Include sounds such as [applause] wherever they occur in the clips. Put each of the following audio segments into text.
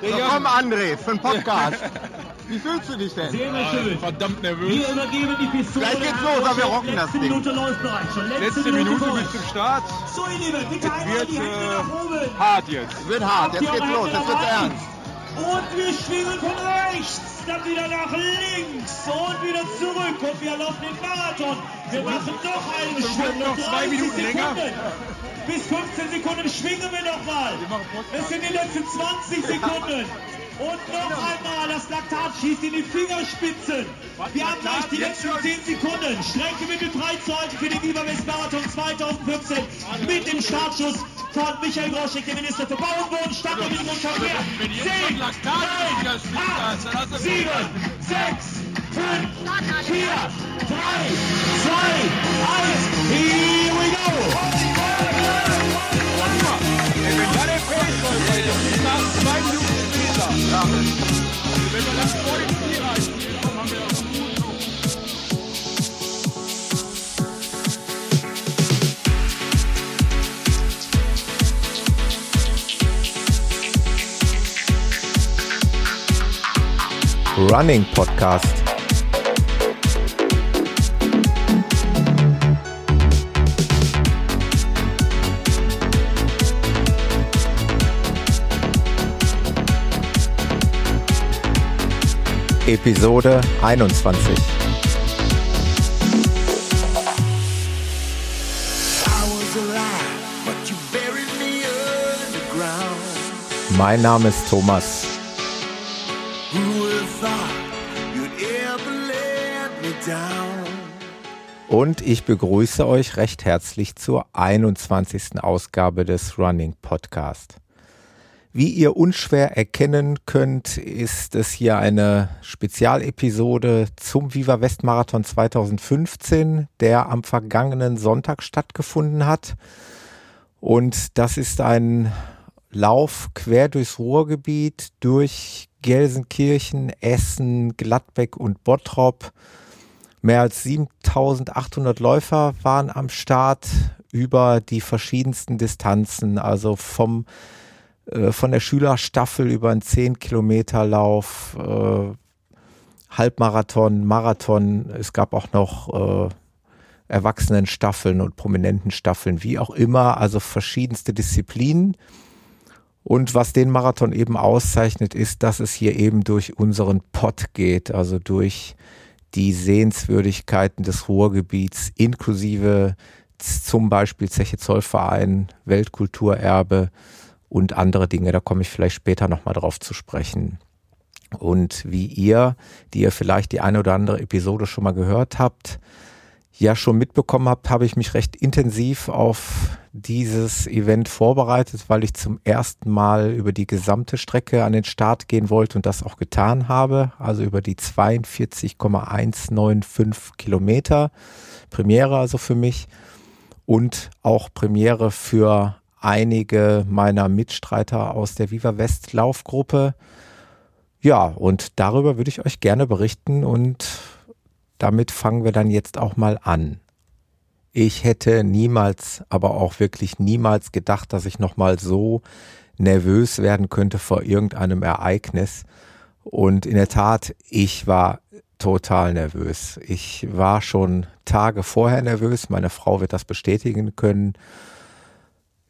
Komm, André, für den Podcast. [laughs] Wie fühlst du dich denn? Sehr schön. Verdammt nervös. Wir übergeben die Pistole. Gleich geht's los, aber wir rocken das Letzte Ding. Minute läuft bereits schon. Letzte, Letzte Minute für bis zum Start. So, ihr Lieben, bitte einmal Wird die Hände äh, nach oben. hart jetzt. Es wird hart, jetzt geht's los, jetzt wird's ernst. Und wir schwingen von rechts, dann wieder nach links und wieder zurück. Und wir laufen den Marathon. Wir machen noch eine Stunde. noch zwei 30 Minuten länger. Bis 15 Sekunden schwingen wir nochmal. Das sind die letzten 20 Sekunden. Und noch einmal, das Laktat schießt in die Fingerspitzen. Wir haben gleich die letzten 10 Sekunden. Strecke bitte freizuhalten für den Viva West Marathon 2015 mit dem Startschuss von Michael Groschek, dem Minister für Bau und Wohnen, Stadt und Verkehr. Wenn ihr 10, schon Laktat in die Fingerspitzen hast, dann hast du 7, 6, 5, 4, 3, 2, 1. Here we go. Running Podcast. Episode 21. I was alive, but you buried me underground. Mein Name ist Thomas. Und ich begrüße euch recht herzlich zur 21. Ausgabe des Running Podcast. Wie ihr unschwer erkennen könnt, ist es hier eine Spezialepisode zum Viva West Marathon 2015, der am vergangenen Sonntag stattgefunden hat. Und das ist ein Lauf quer durchs Ruhrgebiet, durch Gelsenkirchen, Essen, Gladbeck und Bottrop. Mehr als 7800 Läufer waren am Start über die verschiedensten Distanzen, also vom äh, von der Schülerstaffel über einen 10 Kilometer Lauf, äh, Halbmarathon, Marathon. Es gab auch noch äh, Erwachsenenstaffeln und prominenten Staffeln, wie auch immer, also verschiedenste Disziplinen. Und was den Marathon eben auszeichnet, ist, dass es hier eben durch unseren Pott geht, also durch die Sehenswürdigkeiten des Ruhrgebiets, inklusive zum Beispiel Zeche Zollverein, Weltkulturerbe und andere Dinge. Da komme ich vielleicht später nochmal drauf zu sprechen. Und wie ihr, die ihr vielleicht die eine oder andere Episode schon mal gehört habt, ja schon mitbekommen habt, habe ich mich recht intensiv auf dieses Event vorbereitet, weil ich zum ersten Mal über die gesamte Strecke an den Start gehen wollte und das auch getan habe. Also über die 42,195 Kilometer. Premiere also für mich und auch Premiere für einige meiner Mitstreiter aus der Viva West Laufgruppe. Ja, und darüber würde ich euch gerne berichten und damit fangen wir dann jetzt auch mal an. Ich hätte niemals, aber auch wirklich niemals gedacht, dass ich nochmal so nervös werden könnte vor irgendeinem Ereignis. Und in der Tat, ich war total nervös. Ich war schon Tage vorher nervös. Meine Frau wird das bestätigen können.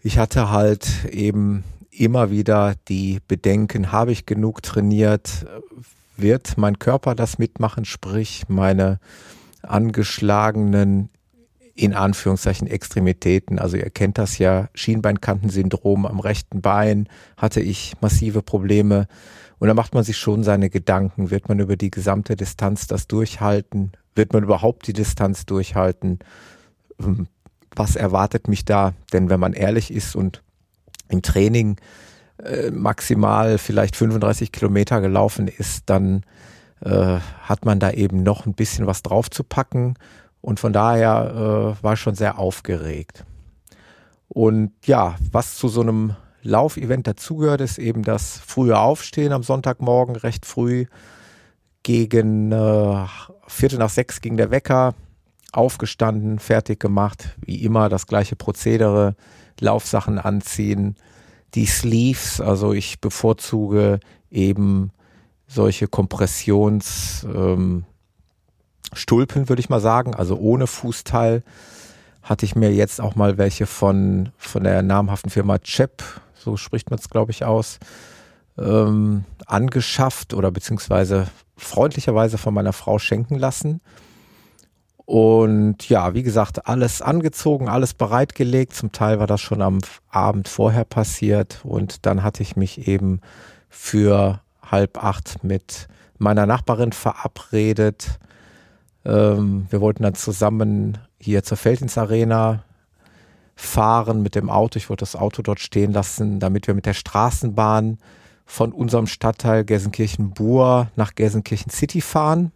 Ich hatte halt eben immer wieder die Bedenken, habe ich genug trainiert? Wird mein Körper das mitmachen? Sprich, meine angeschlagenen, in Anführungszeichen, Extremitäten. Also ihr kennt das ja, Schienbeinkantensyndrom am rechten Bein hatte ich massive Probleme. Und da macht man sich schon seine Gedanken. Wird man über die gesamte Distanz das durchhalten? Wird man überhaupt die Distanz durchhalten? Ähm, Was erwartet mich da? Denn wenn man ehrlich ist und im Training äh, maximal vielleicht 35 Kilometer gelaufen ist, dann äh, hat man da eben noch ein bisschen was drauf zu packen. Und von daher äh, war ich schon sehr aufgeregt. Und ja, was zu so einem Laufevent dazugehört, ist eben das frühe Aufstehen am Sonntagmorgen recht früh. Gegen äh, Viertel nach sechs ging der Wecker, aufgestanden, fertig gemacht, wie immer das gleiche Prozedere, Laufsachen anziehen, die Sleeves, also ich bevorzuge eben solche Kompressionsstulpen, ähm, würde ich mal sagen, also ohne Fußteil. Hatte ich mir jetzt auch mal welche von, von der namhaften Firma Chep, so spricht man es, glaube ich, aus, ähm, angeschafft oder beziehungsweise freundlicherweise von meiner Frau schenken lassen. Und ja, wie gesagt, alles angezogen, alles bereitgelegt. Zum Teil war das schon am Abend vorher passiert. Und dann hatte ich mich eben für halb acht mit meiner Nachbarin verabredet. Ähm, wir wollten dann zusammen hier zur Feldins Arena fahren mit dem Auto. Ich wollte das Auto dort stehen lassen, damit wir mit der Straßenbahn von unserem Stadtteil Gelsenkirchen-Bur nach Gelsenkirchen City fahren.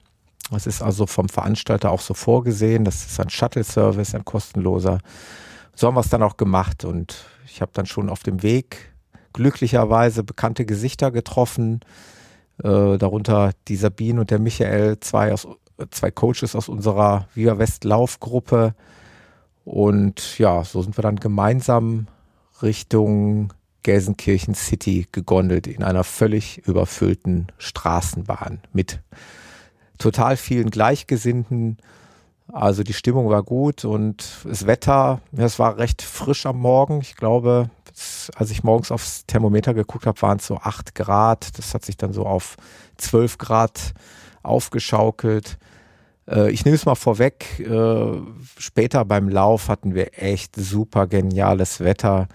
Das ist also vom Veranstalter auch so vorgesehen. Das ist ein Shuttle-Service, ein kostenloser. So haben wir es dann auch gemacht und ich habe dann schon auf dem Weg glücklicherweise bekannte Gesichter getroffen. Äh, darunter die Sabine und der Michael, zwei, aus, zwei Coaches aus unserer Viva West Laufgruppe. Und ja, so sind wir dann gemeinsam Richtung Gelsenkirchen City gegondelt in einer völlig überfüllten Straßenbahn mit total vielen Gleichgesinnten. Also die Stimmung war gut und das Wetter, es war recht frisch am Morgen. Ich glaube, als ich morgens aufs Thermometer geguckt habe, waren es so acht Grad. Das hat sich dann so auf zwölf Grad aufgeschaukelt. Äh, ich nehme es mal vorweg. Äh, später beim Lauf hatten wir echt super geniales Wetter.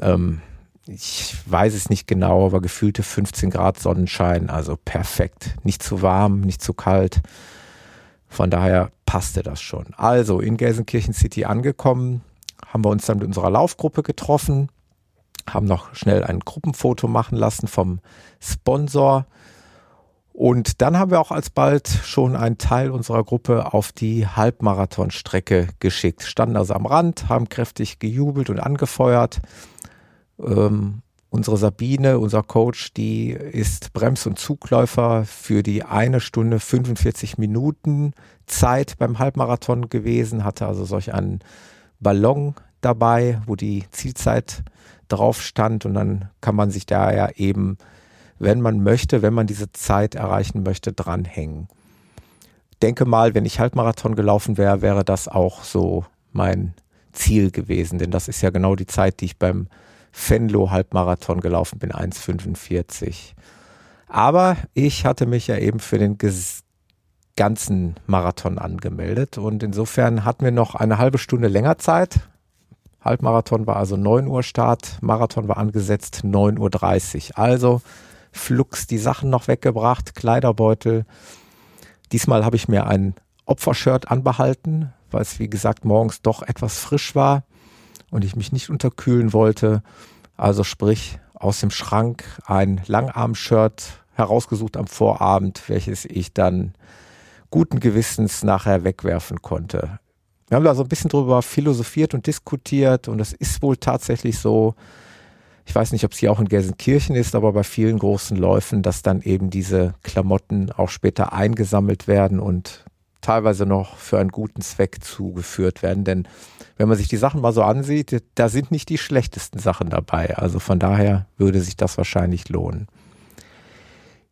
Ähm, ich weiß es nicht genau, aber gefühlte 15 Grad Sonnenschein, also perfekt. Nicht zu warm, nicht zu kalt. Von daher passte das schon. Also in Gelsenkirchen City angekommen, haben wir uns dann mit unserer Laufgruppe getroffen, haben noch schnell ein Gruppenfoto machen lassen vom Sponsor. Und dann haben wir auch alsbald schon einen Teil unserer Gruppe auf die Halbmarathonstrecke geschickt. Standen also am Rand, haben kräftig gejubelt und angefeuert ähm, unsere Sabine, unser Coach, die ist Brems- und Zugläufer für die eine Stunde 45 Minuten Zeit beim Halbmarathon gewesen, hatte also solch einen Ballon dabei, wo die Zielzeit drauf stand und dann kann man sich da ja eben, wenn man möchte, wenn man diese Zeit erreichen möchte, dranhängen. Denke mal, wenn ich Halbmarathon gelaufen wäre, wäre das auch so mein Ziel gewesen, denn das ist ja genau die Zeit, die ich beim Fenlo Halbmarathon gelaufen bin, 1,45. Aber ich hatte mich ja eben für den ganzen Marathon angemeldet und insofern hatten wir noch eine halbe Stunde länger Zeit. Halbmarathon war also 9 Uhr Start, Marathon war angesetzt 9.30 Uhr. Also flugs die Sachen noch weggebracht, Kleiderbeutel. Diesmal habe ich mir ein Opfershirt anbehalten, weil es wie gesagt morgens doch etwas frisch war und ich mich nicht unterkühlen wollte. Also sprich aus dem Schrank ein Langarm-Shirt herausgesucht am Vorabend, welches ich dann guten Gewissens nachher wegwerfen konnte. Wir haben da so ein bisschen drüber philosophiert und diskutiert und es ist wohl tatsächlich so, ich weiß nicht, ob es hier auch in Gelsenkirchen ist, aber bei vielen großen Läufen, dass dann eben diese Klamotten auch später eingesammelt werden und teilweise noch für einen guten Zweck zugeführt werden. Denn wenn man sich die Sachen mal so ansieht, da sind nicht die schlechtesten Sachen dabei. Also von daher würde sich das wahrscheinlich lohnen.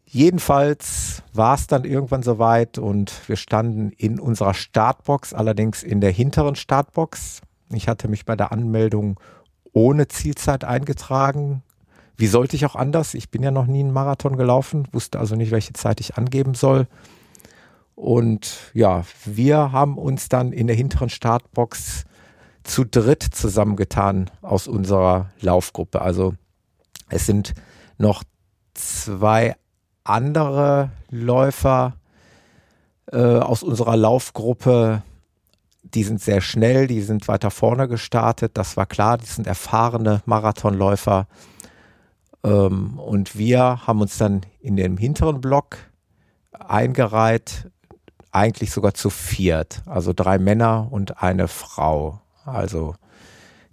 Jedenfalls war es dann irgendwann soweit und wir standen in unserer Startbox, allerdings in der hinteren Startbox. Ich hatte mich bei der Anmeldung ohne Zielzeit eingetragen. Wie sollte ich auch anders? Ich bin ja noch nie einen Marathon gelaufen, wusste also nicht, welche Zeit ich angeben soll. Und ja, wir haben uns dann in der hinteren Startbox zu dritt zusammengetan aus unserer Laufgruppe. Also es sind noch zwei andere Läufer äh, aus unserer Laufgruppe, die sind sehr schnell, die sind weiter vorne gestartet. Das war klar, die sind erfahrene Marathonläufer. Ähm, und wir haben uns dann in dem hinteren Block eingereiht, eigentlich sogar zu viert. Also drei Männer und eine Frau. Also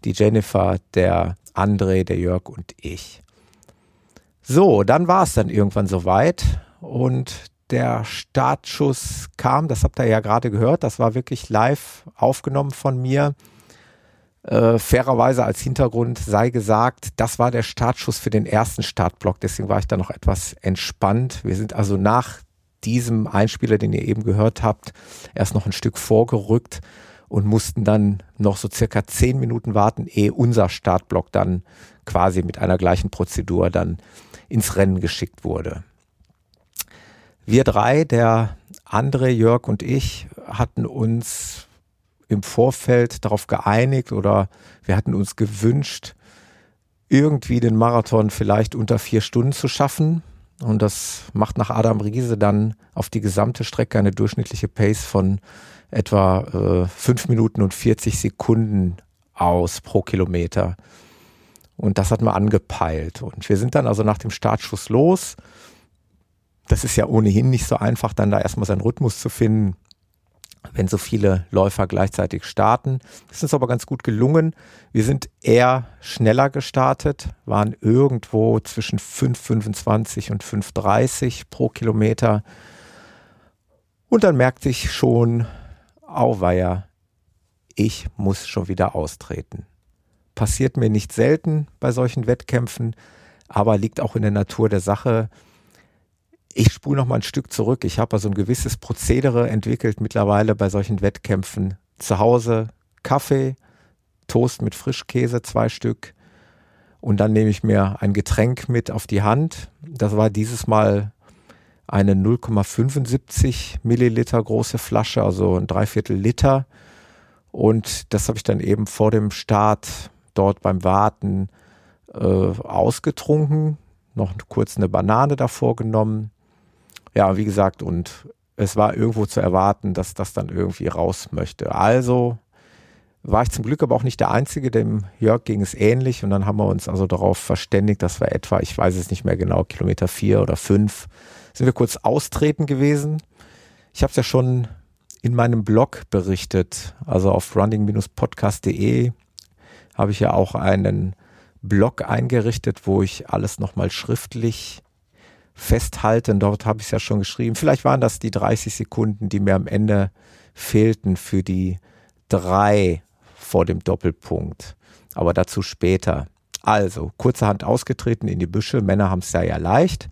die Jennifer, der André, der Jörg und ich. So, dann war es dann irgendwann soweit und der Startschuss kam, das habt ihr ja gerade gehört, das war wirklich live aufgenommen von mir. Äh, fairerweise als Hintergrund sei gesagt, das war der Startschuss für den ersten Startblock, deswegen war ich da noch etwas entspannt. Wir sind also nach diesem Einspieler, den ihr eben gehört habt, erst noch ein Stück vorgerückt und mussten dann noch so circa zehn Minuten warten, ehe unser Startblock dann quasi mit einer gleichen Prozedur dann ins Rennen geschickt wurde. Wir drei, der André, Jörg und ich, hatten uns im Vorfeld darauf geeinigt oder wir hatten uns gewünscht, irgendwie den Marathon vielleicht unter vier Stunden zu schaffen. Und das macht nach Adam Riese dann auf die gesamte Strecke eine durchschnittliche Pace von etwa äh, 5 Minuten und 40 Sekunden aus pro Kilometer. Und das hat man angepeilt. Und wir sind dann also nach dem Startschuss los. Das ist ja ohnehin nicht so einfach, dann da erstmal seinen Rhythmus zu finden wenn so viele Läufer gleichzeitig starten. Das ist uns aber ganz gut gelungen. Wir sind eher schneller gestartet, waren irgendwo zwischen 5,25 und 5,30 pro Kilometer. Und dann merkte ich schon, auweia, ich muss schon wieder austreten. Passiert mir nicht selten bei solchen Wettkämpfen, aber liegt auch in der Natur der Sache. Ich spule noch mal ein Stück zurück. Ich habe also ein gewisses Prozedere entwickelt mittlerweile bei solchen Wettkämpfen. Zu Hause Kaffee, Toast mit Frischkäse, zwei Stück. Und dann nehme ich mir ein Getränk mit auf die Hand. Das war dieses Mal eine 0,75 Milliliter große Flasche, also ein Dreiviertel Liter. Und das habe ich dann eben vor dem Start dort beim Warten äh, ausgetrunken, noch kurz eine Banane davor genommen ja, wie gesagt, und es war irgendwo zu erwarten, dass das dann irgendwie raus möchte. Also war ich zum Glück aber auch nicht der Einzige, dem Jörg ging es ähnlich und dann haben wir uns also darauf verständigt, dass wir etwa, ich weiß es nicht mehr genau, Kilometer vier oder fünf, sind wir kurz austreten gewesen. Ich habe es ja schon in meinem Blog berichtet, also auf running-podcast.de habe ich ja auch einen Blog eingerichtet, wo ich alles nochmal schriftlich festhalten. Dort habe ich es ja schon geschrieben. Vielleicht waren das die 30 Sekunden, die mir am Ende fehlten für die drei vor dem Doppelpunkt. Aber dazu später. Also, kurzerhand ausgetreten in die Büsche. Männer haben es ja ja leicht.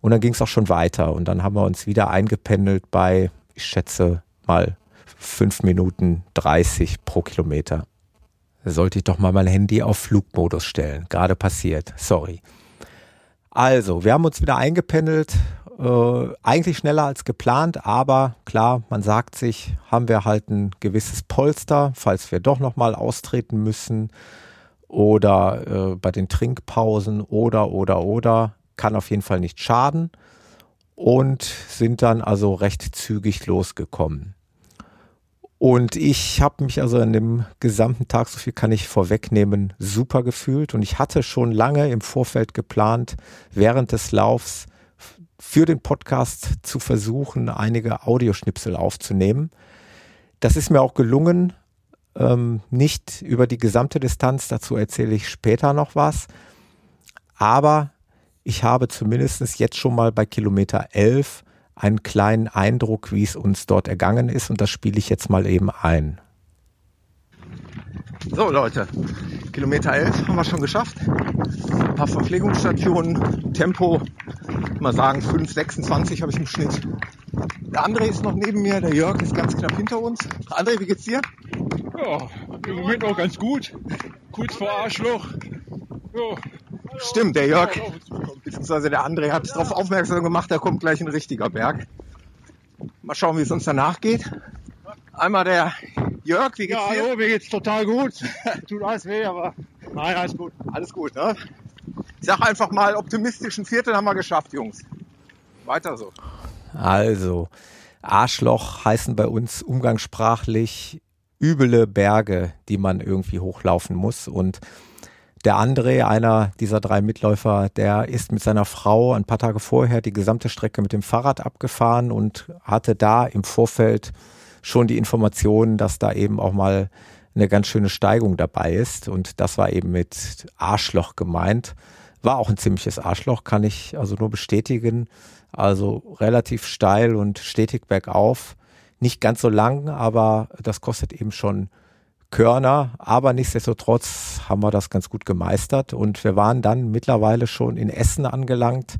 Und dann ging es auch schon weiter. Und dann haben wir uns wieder eingependelt bei, ich schätze mal, 5 Minuten 30 pro Kilometer. Sollte ich doch mal mein Handy auf Flugmodus stellen. Gerade passiert. Sorry. Also, wir haben uns wieder eingependelt, äh, eigentlich schneller als geplant, aber klar, man sagt sich, haben wir halt ein gewisses Polster, falls wir doch nochmal austreten müssen oder äh, bei den Trinkpausen oder, oder, oder, kann auf jeden Fall nicht schaden und sind dann also recht zügig losgekommen. Und ich habe mich also an dem gesamten Tag, so viel kann ich vorwegnehmen, super gefühlt. Und ich hatte schon lange im Vorfeld geplant, während des Laufs für den Podcast zu versuchen, einige Audioschnipsel aufzunehmen. Das ist mir auch gelungen, ähm, nicht über die gesamte Distanz, dazu erzähle ich später noch was. Aber ich habe zumindest jetzt schon mal bei Kilometer 11 einen kleinen Eindruck, wie es uns dort ergangen ist und das spiele ich jetzt mal eben ein. So Leute, Kilometer 11 haben wir schon geschafft. Ein paar Verpflegungsstationen, Tempo, mal sagen 5,26 habe ich im Schnitt. Der André ist noch neben mir, der Jörg ist ganz knapp hinter uns. André, wie geht's dir? Ja, im Moment auch ganz gut. Kurz vor Arschloch. Ja. Stimmt, der Jörg, beziehungsweise der André hat es darauf aufmerksam gemacht, da kommt gleich ein richtiger Berg. Mal schauen, wie es uns danach geht. Einmal der Jörg, wie geht's ja, dir? hallo, mir geht's total gut. [laughs] Tut alles weh, aber nein, alles gut. Alles gut, ne? Ich sag einfach mal, optimistischen Viertel haben wir geschafft, Jungs. Weiter so. Also, Arschloch heißen bei uns umgangssprachlich üble Berge, die man irgendwie hochlaufen muss. Und der André, einer dieser drei Mitläufer, der ist mit seiner Frau ein paar Tage vorher die gesamte Strecke mit dem Fahrrad abgefahren und hatte da im Vorfeld schon die Informationen, dass da eben auch mal eine ganz schöne Steigung dabei ist. Und das war eben mit Arschloch gemeint. War auch ein ziemliches Arschloch, kann ich also nur bestätigen. Also relativ steil und stetig bergauf. Nicht ganz so lang, aber das kostet eben schon Körner, aber nichtsdestotrotz haben wir das ganz gut gemeistert und wir waren dann mittlerweile schon in Essen angelangt.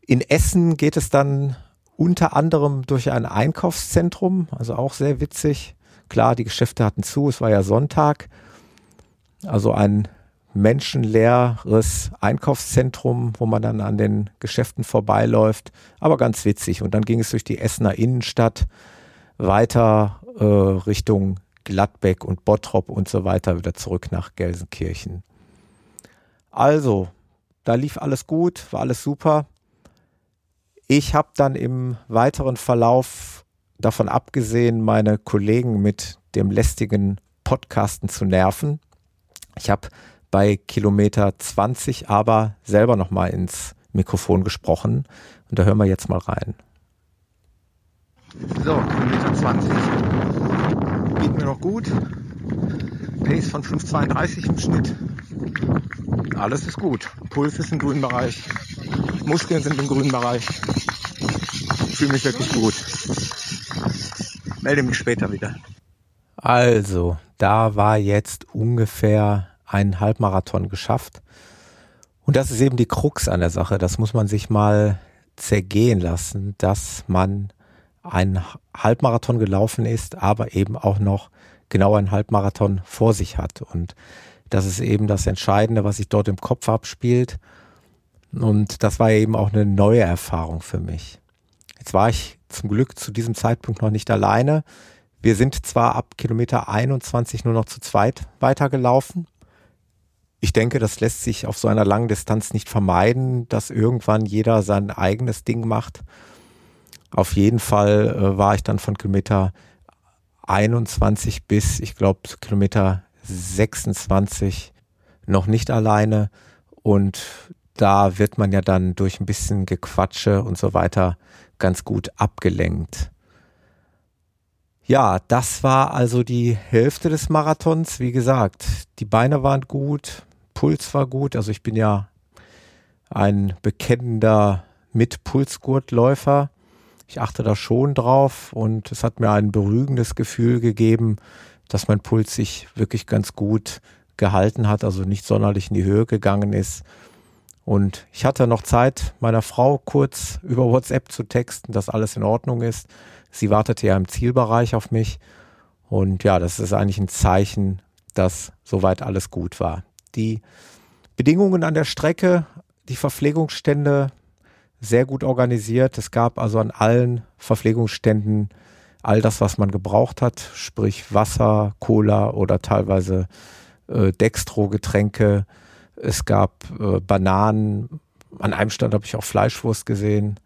In Essen geht es dann unter anderem durch ein Einkaufszentrum, also auch sehr witzig. Klar, die Geschäfte hatten zu, es war ja Sonntag. Also ein menschenleeres Einkaufszentrum, wo man dann an den Geschäften vorbeiläuft, aber ganz witzig. Und dann ging es durch die Essener Innenstadt weiter äh, Richtung Gladbeck und Bottrop und so weiter wieder zurück nach Gelsenkirchen. Also, da lief alles gut, war alles super. Ich habe dann im weiteren Verlauf davon abgesehen, meine Kollegen mit dem lästigen Podcasten zu nerven. Ich habe bei Kilometer 20 aber selber nochmal ins Mikrofon gesprochen und da hören wir jetzt mal rein. So, Kilometer 20. Geht mir noch gut. Pace von 5,32 im Schnitt. Alles ist gut. Puls ist im grünen Bereich. Muskeln sind im grünen Bereich. Ich fühle mich wirklich gut. Melde mich später wieder. Also, da war jetzt ungefähr ein Halbmarathon geschafft. Und das ist eben die Krux an der Sache. Das muss man sich mal zergehen lassen, dass man ein Halbmarathon gelaufen ist, aber eben auch noch genau ein Halbmarathon vor sich hat. Und das ist eben das Entscheidende, was sich dort im Kopf abspielt. Und das war eben auch eine neue Erfahrung für mich. Jetzt war ich zum Glück zu diesem Zeitpunkt noch nicht alleine. Wir sind zwar ab Kilometer 21 nur noch zu zweit weitergelaufen. Ich denke, das lässt sich auf so einer langen Distanz nicht vermeiden, dass irgendwann jeder sein eigenes Ding macht. Auf jeden Fall äh, war ich dann von Kilometer 21 bis, ich glaube, Kilometer 26 noch nicht alleine. Und da wird man ja dann durch ein bisschen Gequatsche und so weiter ganz gut abgelenkt. Ja, das war also die Hälfte des Marathons. Wie gesagt, die Beine waren gut, Puls war gut. Also ich bin ja ein bekennender Mit-Pulsgurtläufer ich achte da schon drauf und es hat mir ein beruhigendes Gefühl gegeben, dass mein Puls sich wirklich ganz gut gehalten hat, also nicht sonderlich in die Höhe gegangen ist. Und ich hatte noch Zeit, meiner Frau kurz [laughs] über WhatsApp zu texten, dass alles in Ordnung ist. Sie wartete ja im Zielbereich auf mich. Und ja, das ist eigentlich ein Zeichen, dass soweit alles gut war. Die Bedingungen an der Strecke, die Verpflegungsstände sehr gut organisiert. Es gab also an allen Verpflegungsständen all das, was man gebraucht hat, sprich Wasser, Cola oder teilweise äh, Dextro-Getränke. Es gab äh, Bananen. An einem Stand habe ich auch Fleischwurst gesehen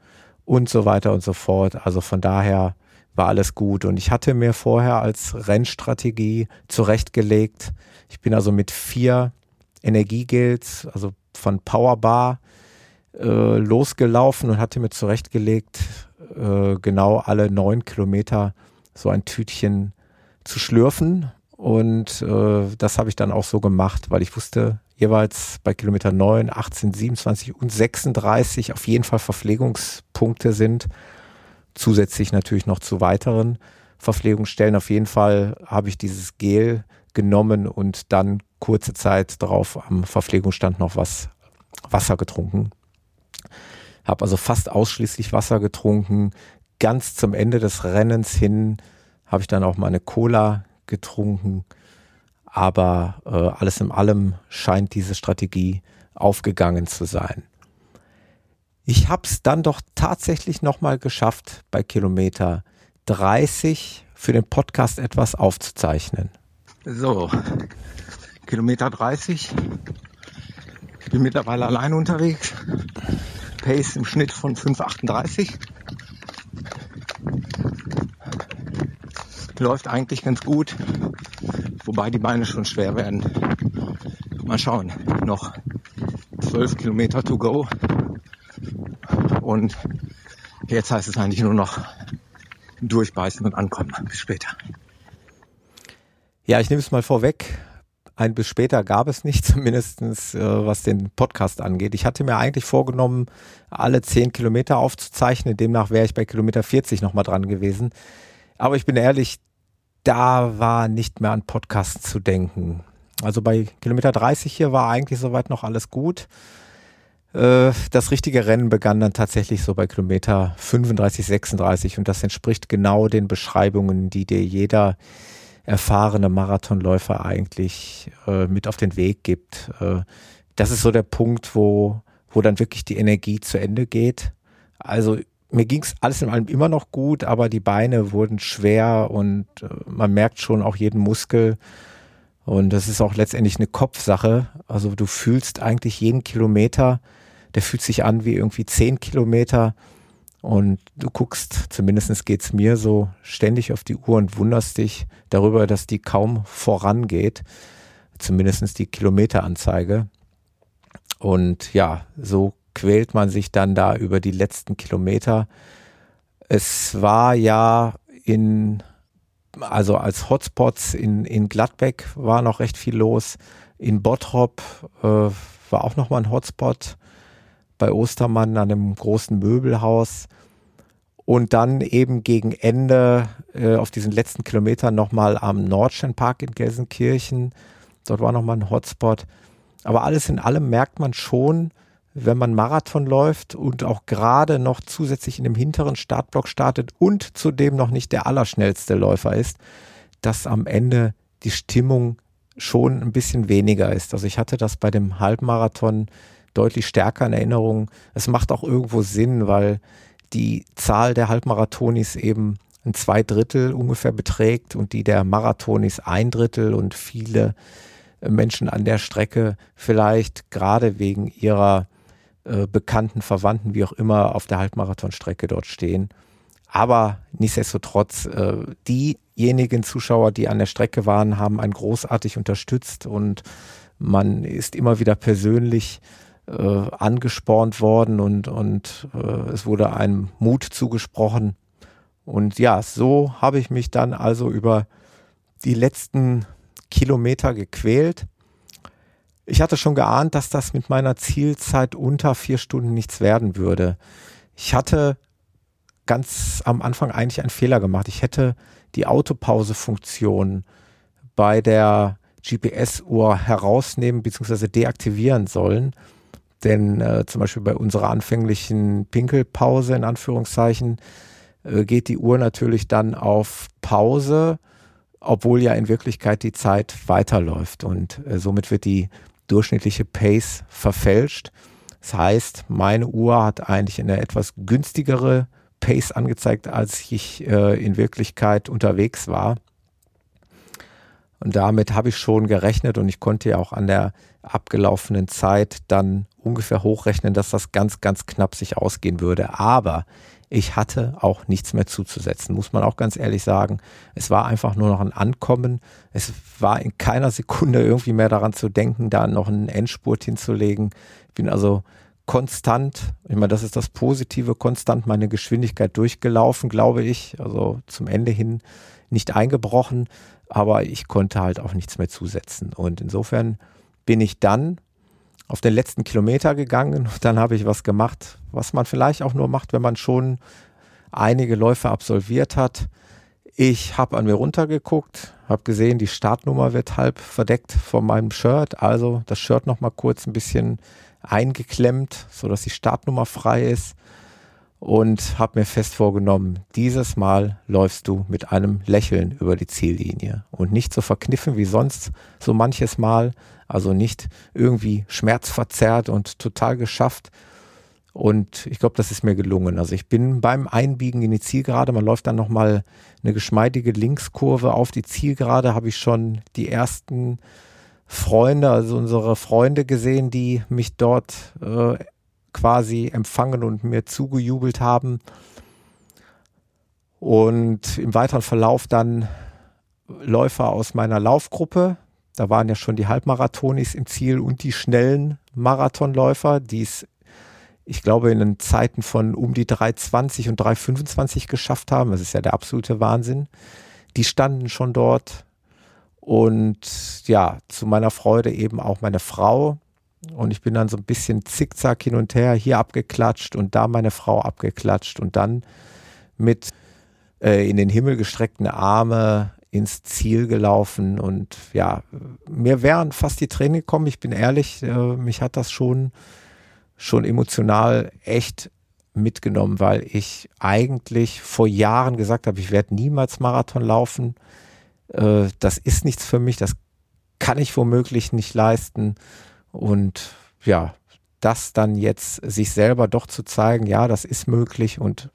und so weiter und so fort. Also von daher war alles gut. Und ich hatte mir vorher als Rennstrategie zurechtgelegt. Ich bin also mit vier Energiegels, also von Powerbar äh, losgelaufen und hatte mir zurechtgelegt, äh, genau alle neun Kilometer so ein Tütchen zu schlürfen. Und äh, das habe ich dann auch so gemacht, weil ich wusste, jeweils bei Kilometer 9, 18, 27 und 36 auf jeden Fall Verpflegungspunkte sind. Zusätzlich natürlich noch zu weiteren Verpflegungsstellen. Auf jeden Fall habe ich dieses Gel genommen und dann kurze Zeit darauf am Verpflegungsstand noch was Wasser getrunken habe also fast ausschließlich Wasser getrunken. Ganz zum Ende des Rennens hin habe ich dann auch mal eine Cola getrunken. Aber äh, alles in allem scheint diese Strategie aufgegangen zu sein. Ich habe es dann doch tatsächlich nochmal geschafft, bei Kilometer 30 für den Podcast etwas aufzuzeichnen. So, Kilometer 30. Ich bin mittlerweile allein unterwegs. Pace im Schnitt von 5,38. Läuft eigentlich ganz gut, wobei die Beine schon schwer werden. Mal schauen, noch 12 Kilometer to go. Und jetzt heißt es eigentlich nur noch durchbeißen und ankommen. Bis später. Ja, ich nehme es mal vorweg ein bis später gab es nicht, [laughs] zumindestens äh, was den Podcast angeht. Ich hatte mir eigentlich vorgenommen, alle zehn Kilometer aufzuzeichnen. Demnach wäre ich bei Kilometer 40 nochmal dran gewesen. Aber ich bin ehrlich, da war nicht mehr an Podcasten zu denken. Also bei Kilometer 30 hier war eigentlich soweit noch alles gut. Äh, das richtige Rennen begann dann tatsächlich so bei Kilometer 35, 36 und das entspricht genau den Beschreibungen, die dir jeder erfahrene Marathonläufer eigentlich äh, mit auf den Weg gibt. Äh, das ist so der Punkt, wo, wo dann wirklich die Energie zu Ende geht. Also mir ging es alles in allem immer noch gut, aber die Beine wurden schwer und äh, man merkt schon auch jeden Muskel. Und das ist auch letztendlich eine Kopfsache. Also du fühlst eigentlich jeden Kilometer, der fühlt sich an wie irgendwie zehn Kilometer. Und du guckst, zumindest geht's mir so, ständig auf die Uhr und wunderst dich darüber, dass die kaum vorangeht. Zumindestens die Kilometeranzeige. Und ja, so quält man sich dann da über die letzten Kilometer. Es war ja in, also als Hotspots in, in Gladbeck war noch recht viel los. In Bottrop äh, war auch nochmal ein Hotspot bei Ostermann an einem großen Möbelhaus. Und dann eben gegen Ende äh, auf diesen letzten Kilometern nochmal am Nordsternpark in Gelsenkirchen. Dort war nochmal ein Hotspot. Aber alles in allem merkt man schon, wenn man Marathon läuft und auch gerade noch zusätzlich in dem hinteren Startblock startet und zudem noch nicht der allerschnellste Läufer ist, dass am Ende die Stimmung schon ein bisschen weniger ist. Also ich hatte das bei dem Halbmarathon deutlich stärker in Erinnerung. Es macht auch irgendwo Sinn, weil die Zahl der Halbmarathonis eben ein zwei Drittel ungefähr beträgt und die der Marathonis ein Drittel und viele Menschen an der Strecke vielleicht gerade wegen ihrer äh, Bekannten, Verwandten, wie auch immer, auf der Halbmarathonstrecke dort stehen. Aber nichtsdestotrotz, äh, diejenigen Zuschauer, die an der Strecke waren, haben einen großartig unterstützt und man ist immer wieder persönlich äh, angespornt worden und, und äh, es wurde einem Mut zugesprochen. Und ja, so habe ich mich dann also über die letzten Kilometer gequält ich hatte schon geahnt, dass das mit meiner Zielzeit unter vier Stunden nichts werden würde. Ich hatte ganz am Anfang eigentlich einen Fehler gemacht. Ich hätte die Autopause-Funktion bei der GPS-Uhr herausnehmen bzw. deaktivieren sollen. Denn äh, zum Beispiel bei unserer anfänglichen Pinkelpause in Anführungszeichen äh, geht die Uhr natürlich dann auf Pause, obwohl ja in Wirklichkeit die Zeit weiterläuft. Und äh, somit wird die durchschnittliche Pace verfälscht. Das heißt, meine Uhr hat eigentlich eine etwas günstigere Pace angezeigt, als ich äh, in Wirklichkeit unterwegs war. Und damit habe ich schon gerechnet und ich konnte ja auch an der abgelaufenen Zeit dann ungefähr hochrechnen, dass das ganz, ganz knapp sich ausgehen würde. Aber ich hatte auch nichts mehr zuzusetzen, muss man auch ganz ehrlich sagen. Es war einfach nur noch ein Ankommen. Es war in keiner Sekunde irgendwie mehr daran zu denken, da noch einen Endspurt hinzulegen. Ich bin also konstant, ich meine, das ist das Positive, konstant meine Geschwindigkeit durchgelaufen, glaube ich. Also zum Ende hin nicht eingebrochen, aber ich konnte halt auch nichts mehr zusetzen. Und insofern bin ich dann auf den letzten Kilometer gegangen. Dann habe ich was gemacht, was man vielleicht auch nur macht, wenn man schon einige Läufe absolviert hat. Ich habe an mir runtergeguckt, habe gesehen, die Startnummer wird halb verdeckt von meinem Shirt. Also das Shirt noch mal kurz ein bisschen eingeklemmt, so dass die Startnummer frei ist und habe mir fest vorgenommen, dieses Mal läufst du mit einem Lächeln über die Ziellinie und nicht so verkniffen wie sonst so manches Mal, also nicht irgendwie schmerzverzerrt und total geschafft. Und ich glaube, das ist mir gelungen. Also ich bin beim Einbiegen in die Zielgerade, man läuft dann nochmal eine geschmeidige Linkskurve auf die Zielgerade, habe ich schon die ersten Freunde, also unsere Freunde gesehen, die mich dort äh, quasi empfangen und mir zugejubelt haben. Und im weiteren Verlauf dann Läufer aus meiner Laufgruppe. Da waren ja schon die Halbmarathonis im Ziel und die schnellen Marathonläufer, die es, ich glaube, in den Zeiten von um die 3,20 und 3,25 geschafft haben. Das ist ja der absolute Wahnsinn. Die standen schon dort. Und ja, zu meiner Freude eben auch meine Frau, und ich bin dann so ein bisschen zickzack hin und her, hier abgeklatscht und da meine Frau abgeklatscht und dann mit äh, in den Himmel gestreckten Arme ins Ziel gelaufen und ja, mir wären fast die Tränen gekommen. Ich bin ehrlich, äh, mich hat das schon, schon emotional echt mitgenommen, weil ich eigentlich vor Jahren gesagt habe, ich werde niemals Marathon laufen. Äh, das ist nichts für mich, das kann ich womöglich nicht leisten. Und ja, das dann jetzt sich selber doch zu zeigen, ja, das ist möglich und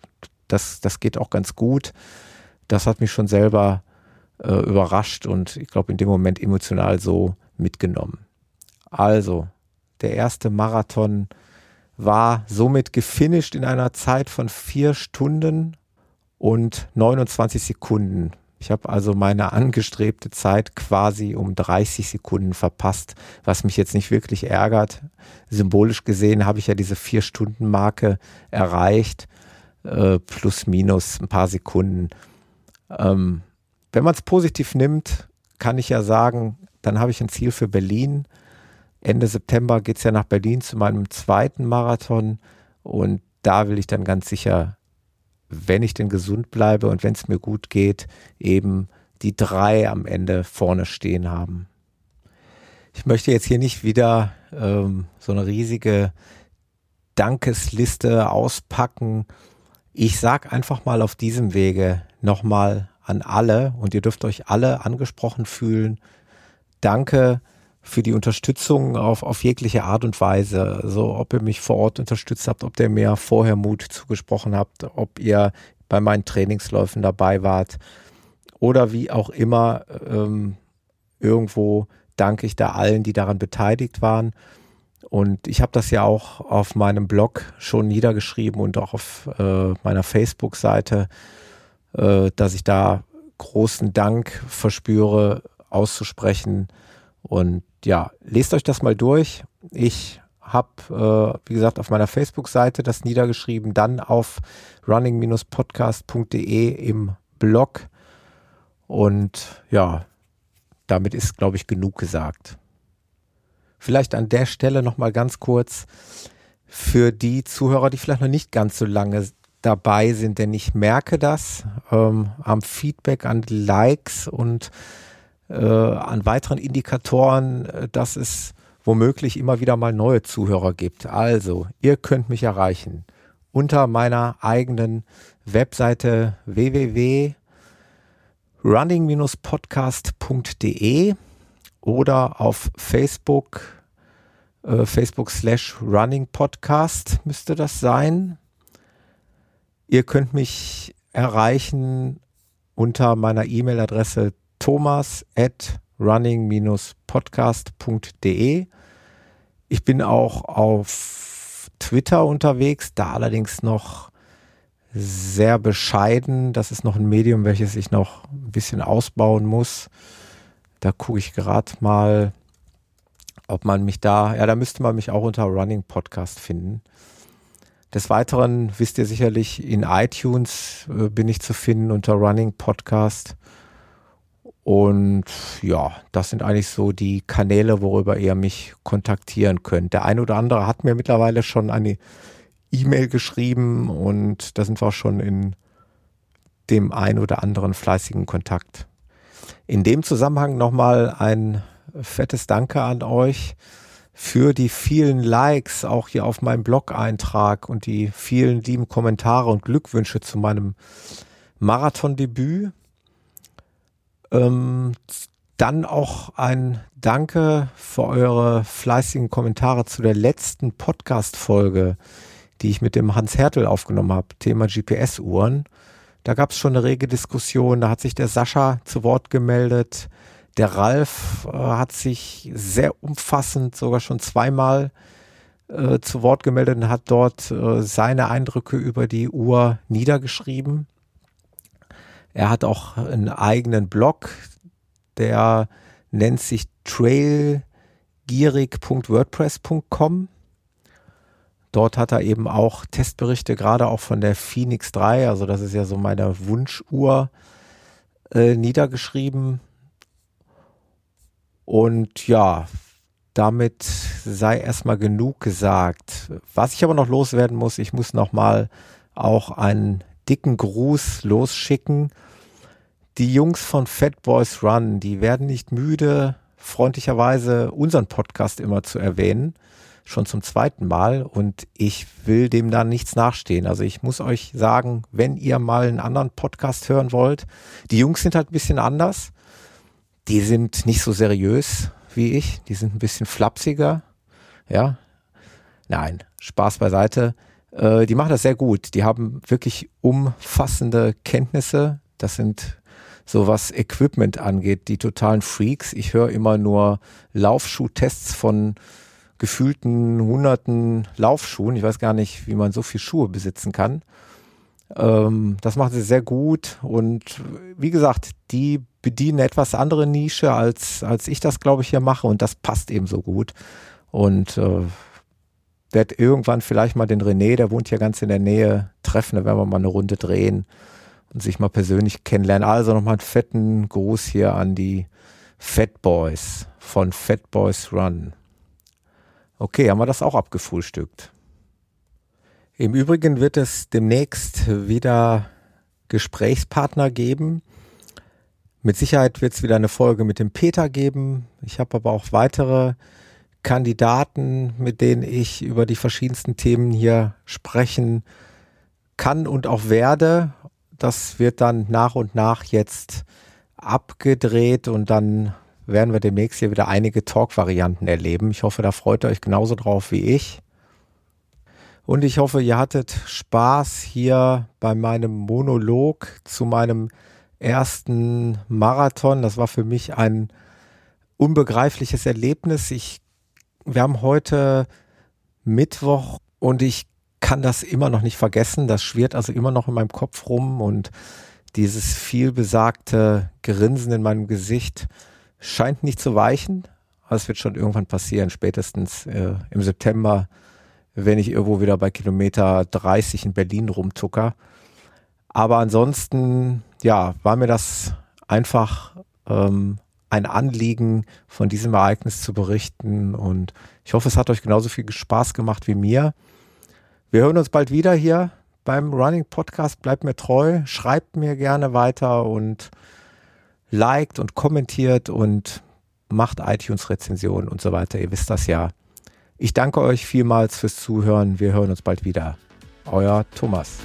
das, das geht auch ganz gut, das hat mich schon selber äh, überrascht und ich glaube in dem Moment emotional so mitgenommen. Also, der erste Marathon war somit gefinisht in einer Zeit von vier Stunden und 29 Sekunden. Ich habe also meine angestrebte Zeit quasi um 30 Sekunden verpasst, was mich jetzt nicht wirklich ärgert. Symbolisch gesehen habe ich ja diese Vier-Stunden-Marke erreicht, äh, plus minus ein paar Sekunden. Ähm, wenn man es positiv nimmt, kann ich ja sagen, dann habe ich ein Ziel für Berlin. Ende September geht es ja nach Berlin zu meinem zweiten Marathon und da will ich dann ganz sicher wenn ich denn gesund bleibe und wenn es mir gut geht, eben die drei am Ende vorne stehen haben. Ich möchte jetzt hier nicht wieder ähm, so eine riesige Dankesliste auspacken. Ich sag einfach mal auf diesem Wege nochmal an alle und ihr dürft euch alle angesprochen fühlen. Danke für die Unterstützung auf, auf jegliche Art und Weise. Also ob ihr mich vor Ort unterstützt habt, ob ihr mir vorher Mut zugesprochen habt, ob ihr bei meinen Trainingsläufen dabei wart oder wie auch immer. Ähm, irgendwo danke ich da allen, die daran beteiligt waren. Und ich habe das ja auch auf meinem Blog schon niedergeschrieben und auch auf äh, meiner Facebook-Seite, äh, dass ich da großen Dank verspüre, auszusprechen. Und ja, lest euch das mal durch. Ich habe, äh, wie gesagt, auf meiner Facebook-Seite das niedergeschrieben, dann auf running-podcast.de im Blog. Und ja, damit ist, glaube ich, genug gesagt. Vielleicht an der Stelle nochmal ganz kurz für die Zuhörer, die vielleicht noch nicht ganz so lange dabei sind, denn ich merke das ähm, am Feedback, an Likes und äh, an weiteren Indikatoren, äh, dass es womöglich immer wieder mal neue Zuhörer gibt. Also, ihr könnt mich erreichen unter meiner eigenen Webseite www.running-podcast.de oder auf Facebook, äh, Facebook slash Running Podcast müsste das sein. Ihr könnt mich erreichen unter meiner E-Mail-Adresse thomas at running-podcast.de. Ich bin auch auf Twitter unterwegs, da allerdings noch sehr bescheiden. Das ist noch ein Medium, welches ich noch ein bisschen ausbauen muss. Da gucke ich gerade mal, ob man mich da, ja, da müsste man mich auch unter Running Podcast finden. Des Weiteren wisst ihr sicherlich, in iTunes äh, bin ich zu finden unter Running Podcast. Und ja, das sind eigentlich so die Kanäle, worüber ihr mich kontaktieren könnt. Der eine oder andere hat mir mittlerweile schon eine E-Mail geschrieben und da sind wir schon in dem ein oder anderen fleißigen Kontakt. In dem Zusammenhang nochmal ein fettes Danke an euch für die vielen Likes auch hier auf meinem Blog-Eintrag und die vielen lieben Kommentare und Glückwünsche zu meinem Marathondebüt. Ähm, dann auch ein Danke für eure fleißigen Kommentare zu der letzten Podcast-Folge, die ich mit dem Hans Hertel aufgenommen habe, Thema GPS-Uhren. Da gab es schon eine rege Diskussion, da hat sich der Sascha zu Wort gemeldet. Der Ralf äh, hat sich sehr umfassend, sogar schon zweimal äh, zu Wort gemeldet und hat dort äh, seine Eindrücke über die Uhr niedergeschrieben. Er hat auch einen eigenen Blog, der nennt sich trailgierig.wordpress.com. Dort hat er eben auch Testberichte, gerade auch von der Phoenix 3, also das ist ja so meine Wunschuhr, äh, niedergeschrieben. Und ja, damit sei erstmal genug gesagt. Was ich aber noch loswerden muss, ich muss nochmal auch einen dicken Gruß losschicken. Die Jungs von Fat Boys Run, die werden nicht müde, freundlicherweise unseren Podcast immer zu erwähnen. Schon zum zweiten Mal und ich will dem da nichts nachstehen. Also ich muss euch sagen, wenn ihr mal einen anderen Podcast hören wollt, die Jungs sind halt ein bisschen anders. Die sind nicht so seriös wie ich. Die sind ein bisschen flapsiger. Ja. Nein, Spaß beiseite. Äh, die machen das sehr gut. Die haben wirklich umfassende Kenntnisse. Das sind so was Equipment angeht, die totalen Freaks. Ich höre immer nur Laufschuhtests von gefühlten hunderten Laufschuhen. Ich weiß gar nicht, wie man so viel Schuhe besitzen kann. Ähm, das machen sie sehr gut und wie gesagt, die bedienen eine etwas andere Nische als, als ich das, glaube ich, hier mache und das passt eben so gut. Und äh, werde irgendwann vielleicht mal den René, der wohnt hier ganz in der Nähe, treffen, da werden wir mal eine Runde drehen und sich mal persönlich kennenlernen. Also nochmal einen fetten Gruß hier an die Fat Boys von Fat Boys Run. Okay, haben wir das auch abgefrühstückt. Im Übrigen wird es demnächst wieder Gesprächspartner geben. Mit Sicherheit wird es wieder eine Folge mit dem Peter geben. Ich habe aber auch weitere Kandidaten, mit denen ich über die verschiedensten Themen hier sprechen kann und auch werde. Das wird dann nach und nach jetzt abgedreht und dann werden wir demnächst hier wieder einige Talk-Varianten erleben. Ich hoffe, da freut ihr euch genauso drauf wie ich. Und ich hoffe, ihr hattet Spaß hier bei meinem Monolog zu meinem ersten Marathon. Das war für mich ein unbegreifliches Erlebnis. Ich wir haben heute Mittwoch und ich kann das immer noch nicht vergessen. Das schwirrt also immer noch in meinem Kopf rum und dieses vielbesagte Grinsen in meinem Gesicht scheint nicht zu weichen. Aber es wird schon irgendwann passieren, spätestens äh, im September, wenn ich irgendwo wieder bei Kilometer 30 in Berlin rumtucker. Aber ansonsten, ja, war mir das einfach ähm, ein Anliegen, von diesem Ereignis zu berichten. Und ich hoffe, es hat euch genauso viel Spaß gemacht wie mir. Wir hören uns bald wieder hier beim Running Podcast. Bleibt mir treu, schreibt mir gerne weiter und liked und kommentiert und macht iTunes-Rezensionen und so weiter. Ihr wisst das ja. Ich danke euch vielmals fürs Zuhören. Wir hören uns bald wieder. Euer Thomas.